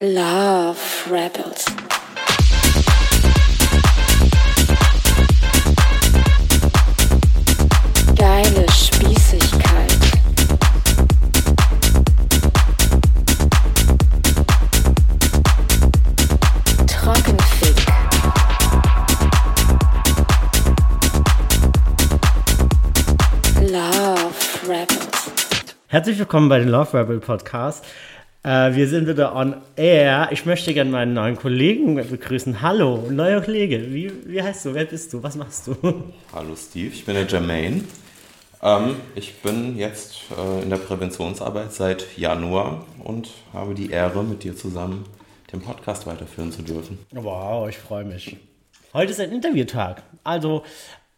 Love Rebels. Geile Spießigkeit. Trockenfick. Love Rebels. Herzlich willkommen bei den Love Rebel Podcast. Äh, wir sind wieder on air. Ich möchte gerne meinen neuen Kollegen begrüßen. Hallo, neuer Kollege. Wie, wie heißt du? Wer bist du? Was machst du? Hallo Steve, ich bin der Jermaine. Ähm, ich bin jetzt äh, in der Präventionsarbeit seit Januar und habe die Ehre, mit dir zusammen den Podcast weiterführen zu dürfen. Wow, ich freue mich. Heute ist ein Interviewtag. Also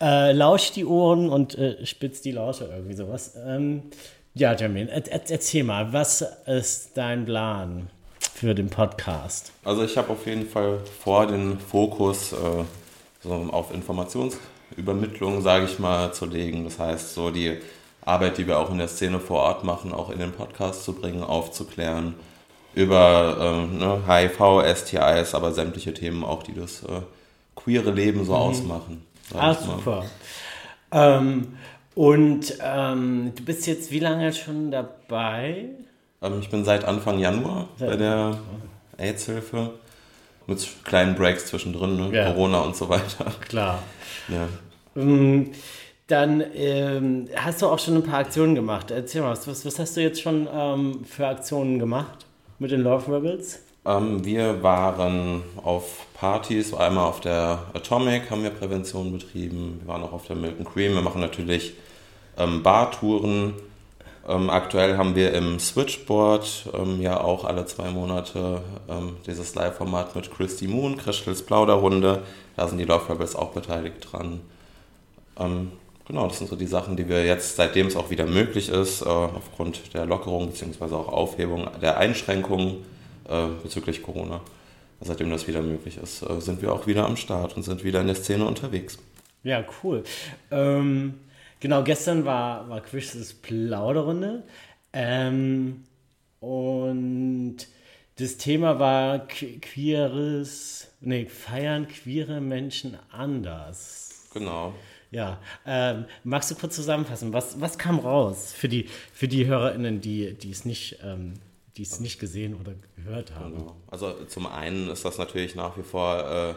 äh, lausch die Ohren und äh, spitz die Lausche, irgendwie sowas. Ähm, ja, er, erzähl mal, was ist dein Plan für den Podcast? Also ich habe auf jeden Fall vor, den Fokus äh, so auf Informationsübermittlung, sage ich mal, zu legen. Das heißt, so die Arbeit, die wir auch in der Szene vor Ort machen, auch in den Podcast zu bringen, aufzuklären über ähm, ne, HIV, STIs, aber sämtliche Themen auch, die das äh, queere Leben so ausmachen. sag Ah, super. Ähm, und ähm, du bist jetzt wie lange schon dabei? Ähm, ich bin seit Anfang Januar bei der AIDS-Hilfe. Mit kleinen Breaks zwischendrin, ne? Ja. Corona und so weiter. Klar. Ja. Ähm, Dann ähm, hast du auch schon ein paar Aktionen gemacht. Erzähl mal, was, was, was hast du jetzt schon ähm, für Aktionen gemacht mit den Love Rebels? Ähm, wir waren auf Partys, einmal auf der Atomic haben wir Prävention betrieben, wir waren auch auf der Milton Cream, wir machen natürlich ähm, Bartouren. Ähm, aktuell haben wir im Switchboard ähm, ja auch alle zwei Monate ähm, dieses Live-Format mit Christy Moon, Christels Plauderrunde. Da sind die Love Rebels auch beteiligt dran. Ähm, genau, das sind so die Sachen, die wir jetzt, seitdem es auch wieder möglich ist, äh, aufgrund der Lockerung bzw. auch Aufhebung der Einschränkungen äh, bezüglich Corona, seitdem das wieder möglich ist, äh, sind wir auch wieder am Start und sind wieder in der Szene unterwegs. Ja, cool. Ähm, genau, gestern war, war Chris's Plauderrunde. Ähm, und das Thema war que- queeres, nee, feiern queere Menschen anders. Genau. Ja, ähm, magst du kurz zusammenfassen, was, was kam raus für die, für die HörerInnen, die, die es nicht, ähm, die es nicht gesehen oder gehört haben? Genau. Also zum einen ist das natürlich nach wie vor äh,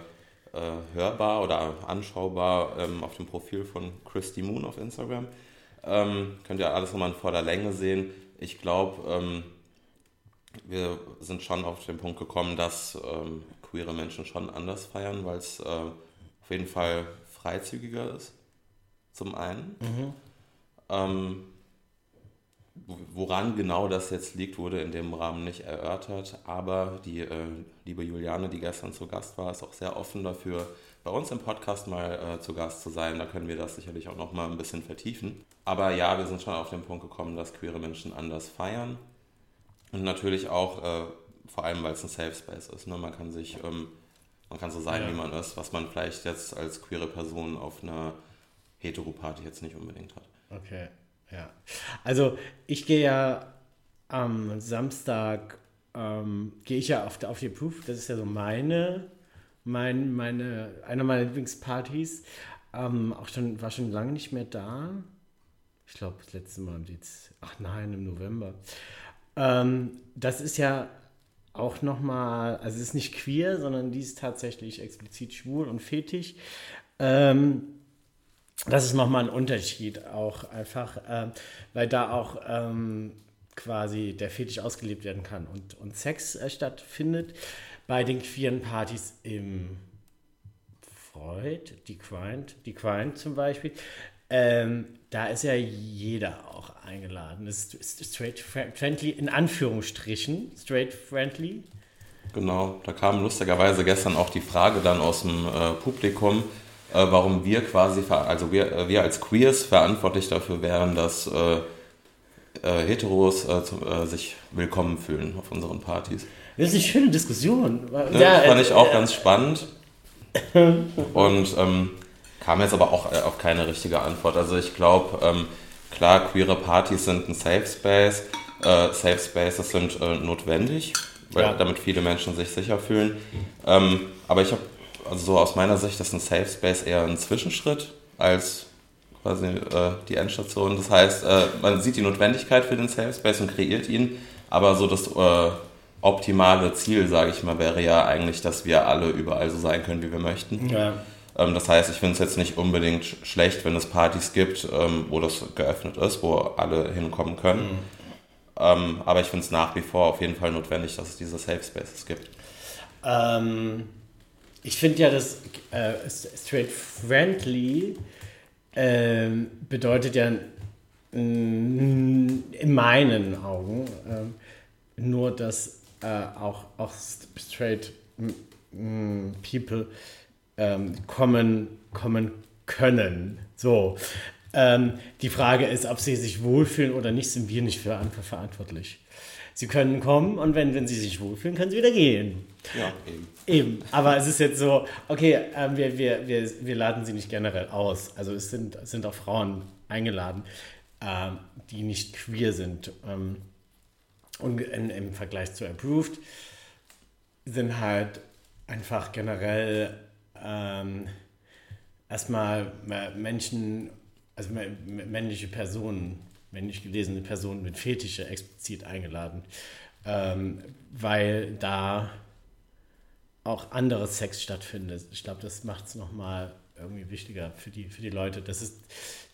äh, hörbar oder anschaubar ähm, auf dem Profil von Christy Moon auf Instagram. Ähm, könnt ihr alles nochmal in voller Länge sehen. Ich glaube, ähm, wir sind schon auf den Punkt gekommen, dass ähm, queere Menschen schon anders feiern, weil es äh, auf jeden Fall freizügiger ist. Zum einen. Ähm, wo- Woran genau das jetzt liegt, wurde in dem Rahmen nicht erörtert, aber die äh, liebe Juliane, die gestern zu Gast war, ist auch sehr offen dafür, bei uns im Podcast mal äh, zu Gast zu sein. Da können wir das sicherlich auch noch mal ein bisschen vertiefen. Aber ja, wir sind schon auf den Punkt gekommen, dass queere Menschen anders feiern und natürlich auch, äh, vor allem weil es ein Safe Space ist. Ne? Man kann sich, ähm, man kann so sein, Ja. wie man ist, was man vielleicht jetzt als queere Person auf einer Heteroparty jetzt nicht unbedingt hat. Okay, ja. Also ich gehe ja am Samstag, ähm, gehe ich ja auf, auf die Proof, das ist ja so meine, mein, meine, eine meiner Lieblingspartys. Ähm, auch schon, war schon lange nicht mehr da. Ich glaube, das letzte Mal im Dez ach nein, im November. Ähm, das ist ja auch nochmal, also es ist nicht queer, sondern die ist tatsächlich explizit schwul und fetisch. Ähm, das ist nochmal ein Unterschied auch einfach, ähm, weil da auch ähm, quasi der Fetisch ausgelebt werden kann und, und Sex äh, stattfindet. Bei den queeren Partys im Freud, die Grind, die Grind zum Beispiel, ähm, da ist ja jeder auch eingeladen. Das ist straight friendly, in Anführungsstrichen, straight friendly. Genau, da kam lustigerweise gestern auch die Frage dann aus dem äh, Publikum, äh, warum wir quasi, also wir, äh, wir als Queers verantwortlich dafür wären, dass äh, äh, Heteros äh, zu, äh, sich willkommen fühlen auf unseren Partys. Das ist eine schöne Diskussion. Ne? fand ich auch äh, ganz spannend und ähm, kam jetzt aber auch äh, auf keine richtige Antwort. Also ich glaube, ähm, klar, queere Partys sind ein Safe Space, äh, Safe Spaces sind äh, notwendig, weil, Ja. damit viele Menschen sich sicher fühlen. Ähm, aber ich habe, also so aus meiner Sicht, ist ein Safe Space eher ein Zwischenschritt als quasi äh, die Endstation. Das heißt, äh, man sieht die Notwendigkeit für den Safe Space und kreiert ihn, aber so das äh, optimale Ziel, sage ich mal, wäre ja eigentlich, dass wir alle überall so sein können, wie wir möchten. Ja. Ähm, das heißt, ich finde es jetzt nicht unbedingt sch- schlecht, wenn es Partys gibt, ähm, wo das geöffnet ist, wo alle hinkommen können. Ähm, aber ich finde es nach wie vor auf jeden Fall notwendig, dass es diese Safe Spaces gibt. Ähm, ich finde ja, dass äh, straight friendly ähm, bedeutet ja in meinen Augen ähm, nur, dass äh, auch, auch straight people ähm, kommen, kommen können. So. Ähm, die Frage ist, ob sie sich wohlfühlen oder nicht, sind wir nicht für verantwortlich. Sie können kommen und wenn, wenn sie sich wohlfühlen, können sie wieder gehen. Ja, eben. Eben, aber es ist jetzt so, okay, ähm, wir, wir, wir, wir laden sie nicht generell aus. Also es sind, es sind auch Frauen eingeladen, ähm, die nicht queer sind. Ähm, und in, im Vergleich zu Approved sind halt einfach generell ähm, erstmal äh, Menschen, also mä- männliche Personen, männlich gelesene Personen mit Fetische explizit eingeladen, ähm, weil da auch anderes Sex stattfindet. Ich glaube, das macht es nochmal irgendwie wichtiger für die, für die Leute, dass es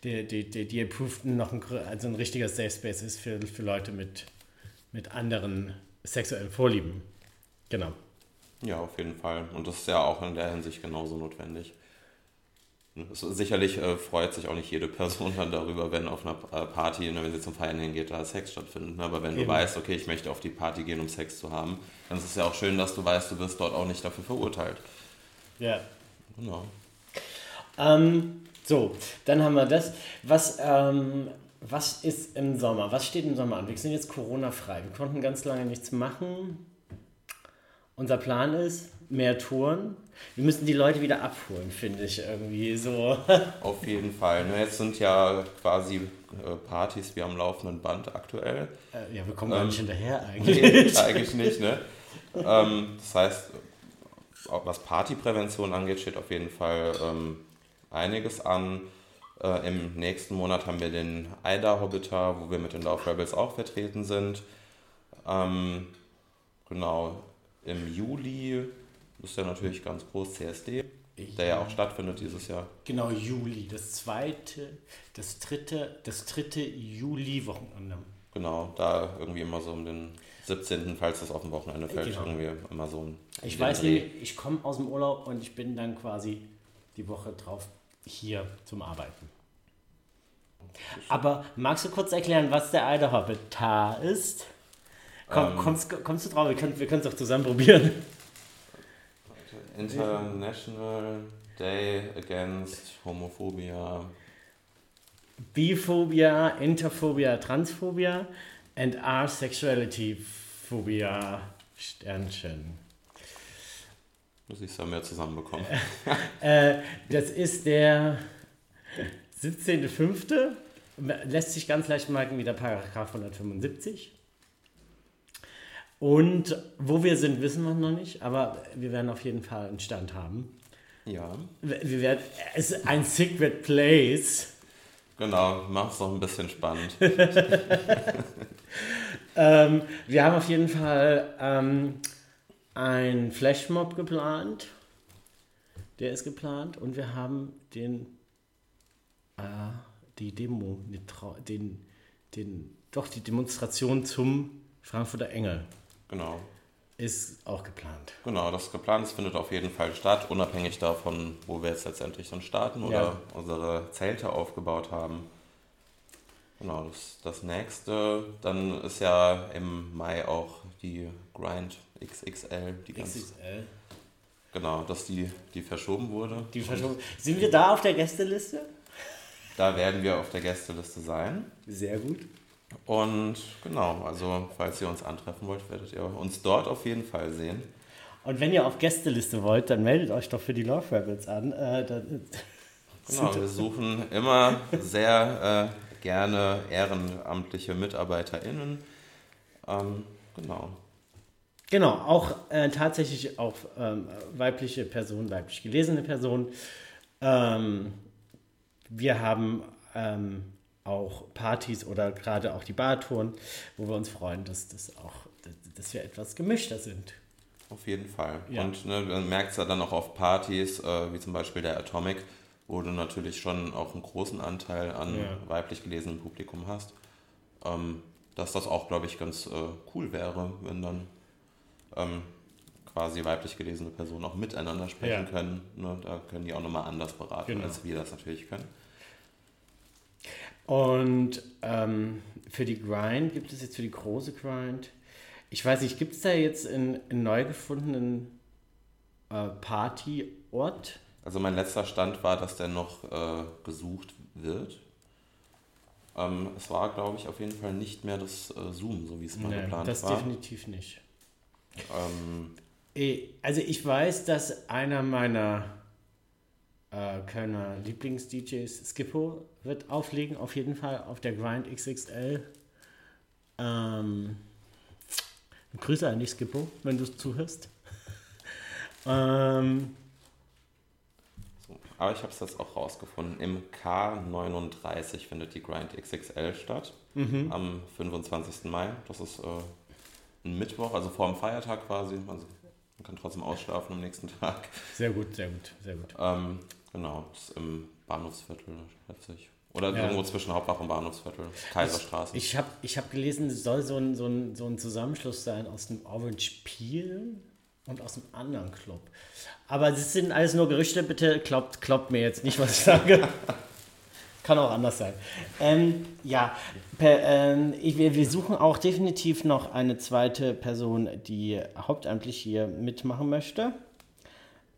die, die, die, die Approved noch ein, also ein richtiger Safe Space ist für, für Leute mit, mit anderen sexuellen Vorlieben. Genau. Ja, auf jeden Fall. Und das ist ja auch in der Hinsicht genauso notwendig. Es, sicherlich äh, freut sich auch nicht jede Person dann darüber, wenn auf einer äh, Party, ne, wenn sie zum Feiern hingeht, da Sex stattfindet. Ne? Aber wenn du Eben. weißt, okay, ich möchte auf die Party gehen, um Sex zu haben, dann ist es ja auch schön, dass du weißt, du wirst dort auch nicht dafür verurteilt. Ja. Genau. Ähm, so, dann haben wir das. Was, ähm, was ist im Sommer? Was steht im Sommer an? Wir sind jetzt Corona-frei. Wir konnten ganz lange nichts machen. Unser Plan ist mehr Touren. Wir müssen die Leute wieder abholen, finde ich irgendwie so. Auf jeden Fall. Ne, jetzt sind ja quasi äh, Partys wie am laufenden Band aktuell. Äh, ja, wir kommen gar Ähm, nicht hinterher eigentlich. Nee, eigentlich nicht, ne? ähm, das heißt, was Partyprävention angeht, steht auf jeden Fall ähm, einiges an. Äh, Im nächsten Monat haben wir den Ida Hobbiter, wo wir mit den Love Rebels auch vertreten sind. Ähm, genau, im Juli ist ja natürlich ganz groß CSD, der ja auch stattfindet dieses Jahr. Genau, Juli. Das zweite, das dritte, das dritte Juli-Wochenende. Genau, da irgendwie immer so um den 17., falls das auf dem Wochenende fällt, Genau. irgendwie immer so ein. Ich weiß Dreh. nämlich, ich komme aus dem Urlaub und ich bin dann quasi die Woche drauf hier zum Arbeiten. Aber magst du kurz erklären, was der alte Hobbitar ist? Komm, Ähm. kommst, kommst du drauf? Wir können wir können es auch zusammen probieren. International Day Against Homophobia. Biphobia, Interphobia, Transphobia and Asexuality Phobia Sternchen. Du siehst ja mehr zusammenbekommen. Äh, das ist der 17.05. Lässt sich ganz leicht merken wie der Paragraph 175. Und wo wir sind, wissen wir noch nicht, aber wir werden auf jeden Fall einen Stand haben. Ja, Wir werden, es ist ein Secret Place. genau. Mach's doch ein bisschen spannend. Ähm, wir haben auf jeden Fall ähm, einen Flashmob geplant. Der ist geplant. Und wir haben den, äh, die Demo, den, den, doch die Demonstration zum Frankfurter Engel Genau. ist auch geplant. Genau, das ist geplant. Es findet auf jeden Fall statt, unabhängig davon, wo wir jetzt letztendlich dann starten oder Ja. unsere Zelte aufgebaut haben. Genau, das, das nächste. Dann ist ja im Mai auch die Grind XXL. Die ganz, XXL. genau, dass die, die verschoben wurde. Die Verschwörung. Sind wir da auf der Gästeliste? Da werden wir auf der Gästeliste sein. Sehr gut. Und genau, also falls ihr uns antreffen wollt, werdet ihr uns dort auf jeden Fall sehen. Und wenn ihr auf Gästeliste wollt, dann meldet euch doch für die Love Rebels an. Äh, dann, Genau, wir suchen immer sehr äh, gerne ehrenamtliche MitarbeiterInnen. Ähm, genau. Genau, auch äh, tatsächlich auch ähm, weibliche Personen, weiblich gelesene Personen. Ähm, wir haben ähm, auch Partys oder gerade auch die Bartouren, wo wir uns freuen, dass, das auch, dass wir etwas gemischter sind. Auf jeden Fall. Ja. Und ne, man merkt es ja dann auch auf Partys, äh, wie zum Beispiel der Atomic, wo du natürlich schon auch einen großen Anteil an Ja. weiblich gelesenem Publikum hast. Ähm, dass das auch, glaube ich, ganz äh, cool wäre, wenn dann ähm, quasi weiblich gelesene Personen auch miteinander sprechen Ja. können. Ne? Da können die auch nochmal anders beraten, Genau. als wir das natürlich können. Und ähm, für die Grind gibt es jetzt für die große Grind, ich weiß nicht, gibt es da jetzt einen, einen neu gefundenen äh, Partyort? Also mein letzter Stand war, dass der noch äh, gesucht wird. Ähm, es war, glaube ich, auf jeden Fall nicht mehr das äh, Zoom, so wie es mal Nee, geplant das war. definitiv nicht. Ähm, Eh, Also ich weiß, dass einer meiner äh, Kölner Lieblings-DJs, Skippo, wird auflegen, auf jeden Fall auf der Grind XXL. Ähm, Grüße an dich, Skippo, wenn du es zuhörst. ähm, so. Aber ich habe es jetzt auch rausgefunden. Im K39 findet die Grind XXL statt. Mhm. Am 25. Mai. Das ist äh, ein Mittwoch, also vor dem Feiertag quasi. Also man kann trotzdem ausschlafen am nächsten Tag. sehr gut, sehr gut, sehr gut. Ähm, genau, das ist im Bahnhofsviertel, schätze ich. Oder Ja. irgendwo zwischen Hauptwache und Bahnhofsviertel. Kaiserstraße. Ich habe ich hab gelesen, es soll so ein, so, ein, so ein Zusammenschluss sein aus dem Orange Peel und aus einem anderen Club. Aber das sind alles nur Gerüchte, bitte glaubt, glaubt mir jetzt nicht, was ich sage. Kann auch anders sein. Ähm, ja, per, ähm, ich, wir, wir suchen auch definitiv noch eine zweite Person, die hauptamtlich hier mitmachen möchte.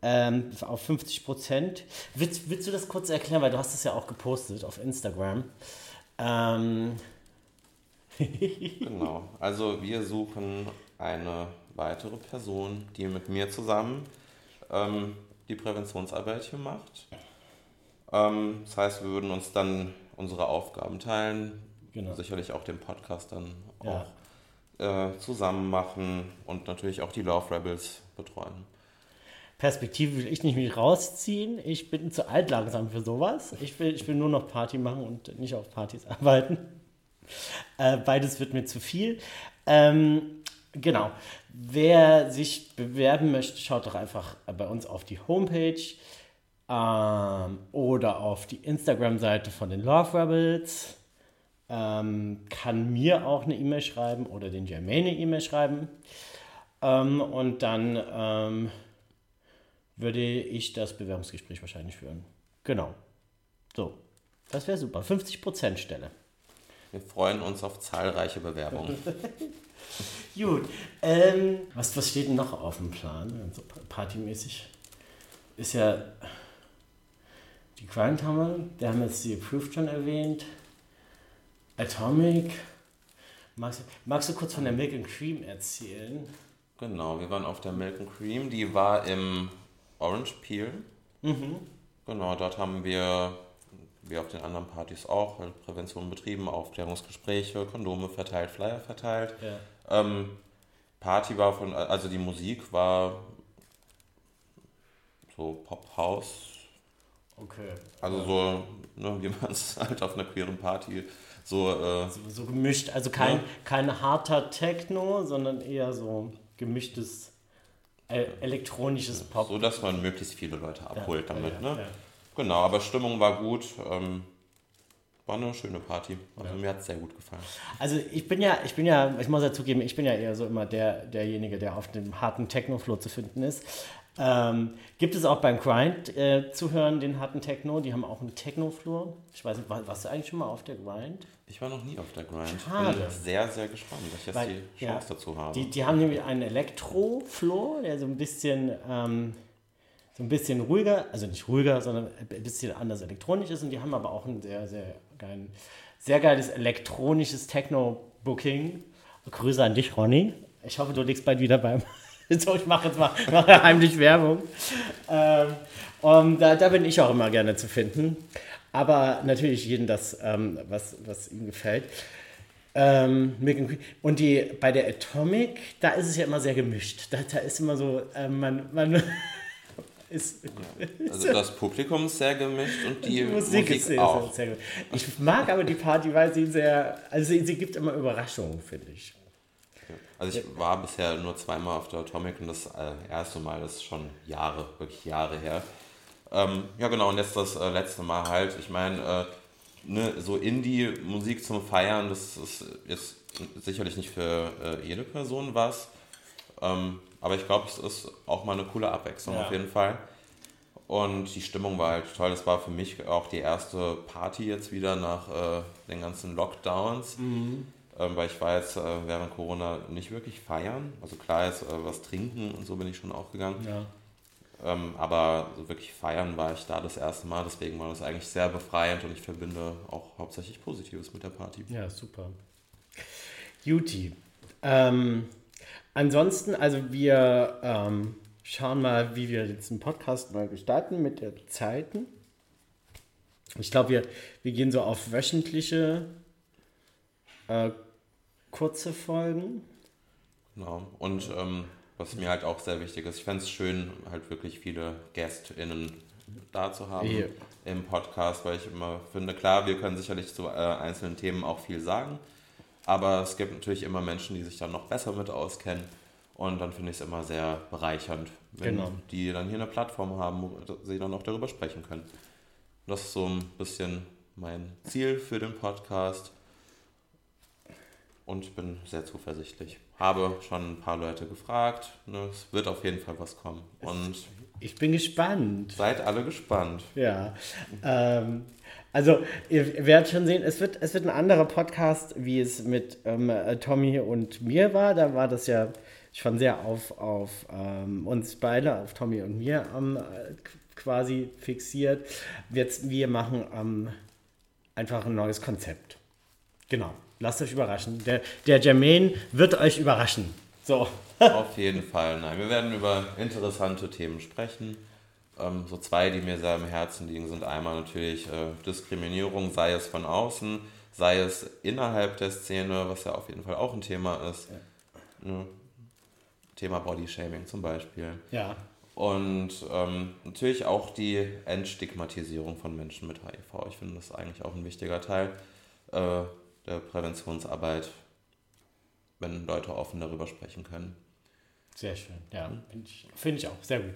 Ähm, auf 50 Prozent. Willst, willst du das kurz erklären, weil du hast es ja auch gepostet auf Instagram. Ähm, Genau. Also wir suchen eine weitere Person, die mit mir zusammen ähm, die Präventionsarbeit hier macht. Ähm, das heißt, wir würden uns dann unsere Aufgaben teilen, Genau. sicherlich auch den Podcast dann Ja. auch äh, zusammen machen und natürlich auch die Love Rebels betreuen. Perspektive will ich nicht mich rausziehen. Ich bin zu alt langsam für sowas. Ich will, ich will nur noch Party machen und nicht auf Partys arbeiten. Äh, beides wird mir zu viel. Ähm, genau. Wer sich bewerben möchte, schaut doch einfach bei uns auf die Homepage ähm, oder auf die Instagram-Seite von den Love Rebels. Ähm, kann mir auch eine E-Mail schreiben oder den Jermaine eine E-Mail schreiben. Ähm, und dann ähm, würde ich das Bewerbungsgespräch wahrscheinlich führen. Genau. So. Das wäre super. 50% Stelle. Wir freuen uns auf zahlreiche Bewerbungen. Gut. Ähm, was, was steht denn noch auf dem Plan? So partymäßig. Ist ja die Grind haben wir, der haben jetzt die Approved schon erwähnt. Atomic. Magst, du- magst du kurz von der Milk and Cream erzählen? Genau, wir waren auf der Milk and Cream, die war im Orange Peel. Genau, dort haben wir, wie auf den anderen Partys auch, halt Prävention betrieben, Aufklärungsgespräche, Kondome verteilt, Flyer verteilt. Ja. Ähm, Party war von, also die Musik war so Pop-House, Okay. also so, ne, wie man es halt auf einer queeren Party so, äh, So, so gemischt, also kein, Ja. kein harter Techno, sondern eher so gemischtes elektronisches Pop. so, dass man möglichst viele Leute abholt Ja, damit. ja, ne? ja. Genau, aber Stimmung war gut. Ähm, war eine schöne Party. Also mir hat es sehr gut gefallen. Also ich bin ja, ich bin ja, ich muss ja zugeben, ich bin ja eher so immer der, derjenige, der auf dem harten Techno-Flow zu finden ist. Ähm, gibt es auch beim Grind äh, zu hören, den harten Techno? Die haben auch einen Techno-Floor. Ich weiß nicht, war, warst du eigentlich schon mal auf der Grind? Ich war noch nie auf der Grind. Schade. Bin sehr, sehr gespannt, dass ich jetzt Weil- die ja. Chance dazu habe. Die, die haben nämlich einen Elektro-Floor, der so ein bisschen, ähm, so ein bisschen ruhiger, also nicht ruhiger, sondern ein bisschen anders elektronisch ist. Und die haben aber auch ein sehr, sehr, geilen, sehr geiles elektronisches Techno-Booking. Grüße an dich, Ronny. Ich hoffe, du liegst bald wieder beim. So, ich mache jetzt mal mache heimlich Werbung. Ähm, und da, da bin ich auch immer gerne zu finden. Aber natürlich jeden das, ähm, was, was ihm gefällt. Ähm. Und die, bei der Atomic, da ist es ja immer sehr gemischt. Da, da ist immer so, äh, man, man ist, Also das Publikum ist sehr gemischt und die, die Musik, Musik, ist sehr, auch. sehr, sehr gut. Ich mag aber die Party, weil sie sehr, also sie, sie gibt immer Überraschungen, finde ich. Also ich war bisher nur zweimal auf der Atomic und das äh, erste Mal das ist schon Jahre, wirklich Jahre her. Ähm, ja genau, und jetzt das äh, letzte Mal halt. Ich meine, äh, ne, so Indie-Musik zum Feiern, das ist jetzt sicherlich nicht für äh, jede Person was. Ähm, aber ich glaube, es ist auch mal eine coole Abwechslung Ja. auf jeden Fall. Und die Stimmung war halt toll. Das war für mich auch die erste Party jetzt wieder nach äh, den ganzen Lockdowns. Ähm, weil ich war jetzt äh, während Corona nicht wirklich feiern. Also klar, jetzt äh, was trinken und so bin ich schon auch gegangen. Ja. Ähm, aber so wirklich feiern war ich da das erste Mal. Deswegen war das eigentlich sehr befreiend und ich verbinde auch hauptsächlich Positives mit der Party. Ja, super. Juti. Ähm, ansonsten, also wir ähm, schauen mal, wie wir jetzt einen Podcast mal gestalten mit der Zeiten. Ich glaube, wir, wir gehen so auf wöchentliche äh, kurze Folgen. Genau. Und ähm, was mir halt auch sehr wichtig ist, ich fände es schön, halt wirklich viele GästInnen da zu haben Ja. im Podcast, weil ich immer finde, klar, wir können sicherlich zu äh, einzelnen Themen auch viel sagen, aber es gibt natürlich immer Menschen, die sich dann noch besser mit auskennen. Und dann finde ich es immer sehr bereichernd, wenn Genau. die dann hier eine Plattform haben, wo sie dann auch darüber sprechen können. Das ist so ein bisschen mein Ziel für den Podcast und bin sehr zuversichtlich. Habe schon ein paar Leute gefragt. Ne? Es wird auf jeden Fall was kommen. Und Ich bin gespannt. seid alle gespannt. Ja. Ähm, also, ihr werdet schon sehen, es wird, es wird ein anderer Podcast, wie es mit ähm, äh, Tommy und mir war. Da war das ja schon sehr auf, auf ähm, uns beide, auf Tommy und mir ähm, äh, quasi fixiert. Jetzt, wir machen ähm, einfach ein neues Konzept. Genau. Lasst euch überraschen. Der, der Jermaine wird euch überraschen. So. Auf jeden Fall. Nein, wir werden über interessante Themen sprechen. Ähm, so zwei, die mir sehr am Herzen liegen, sind einmal natürlich äh, Diskriminierung, sei es von außen, sei es innerhalb der Szene, was ja auf jeden Fall auch ein Thema ist. Ne? Thema Bodyshaming zum Beispiel. Ja. Und ähm, natürlich auch die Entstigmatisierung von Menschen mit HIV. Ich finde das eigentlich auch ein wichtiger Teil äh, der Präventionsarbeit, wenn Leute offen darüber sprechen können. Sehr schön, ja, finde ich, find ich auch, sehr gut.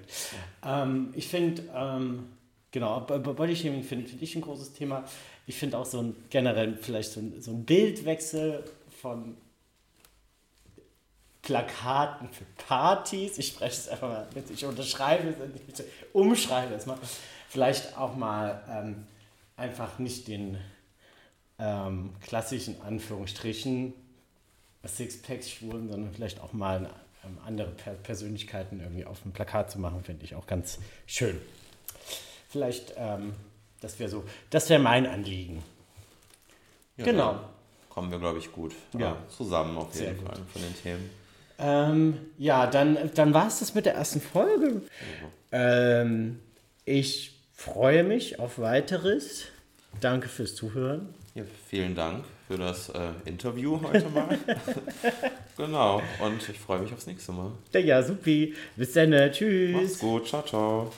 Ähm, ich finde, ähm, genau, Bodyshaming finde find ich ein großes Thema. Ich finde auch so ein generell vielleicht so ein, so ein Bildwechsel von Plakaten für Partys. Ich spreche es einfach mal mit, ich unterschreibe es, ich umschreibe es mal. Vielleicht auch mal ähm, einfach nicht den ähm, klassischen Anführungsstrichen Sixpacks-Schwulen, sondern vielleicht auch mal ähm, andere per Persönlichkeiten irgendwie auf dem Plakat zu machen, finde ich auch ganz schön. Vielleicht, ähm, das wäre so, das wäre mein Anliegen. Ja, Genau. Kommen wir, glaube ich, gut äh, Ja. zusammen auf jeden. Fall von den Themen. Ähm, ja, dann, dann war es das mit der ersten Folge. Ähm, ich freue mich auf weiteres. Danke fürs Zuhören. Ja, vielen Dank für das äh, Interview heute mal. genau, und ich freue mich aufs nächste Mal. Ja, supi. Bis dann. Tschüss. Macht's gut, ciao, ciao.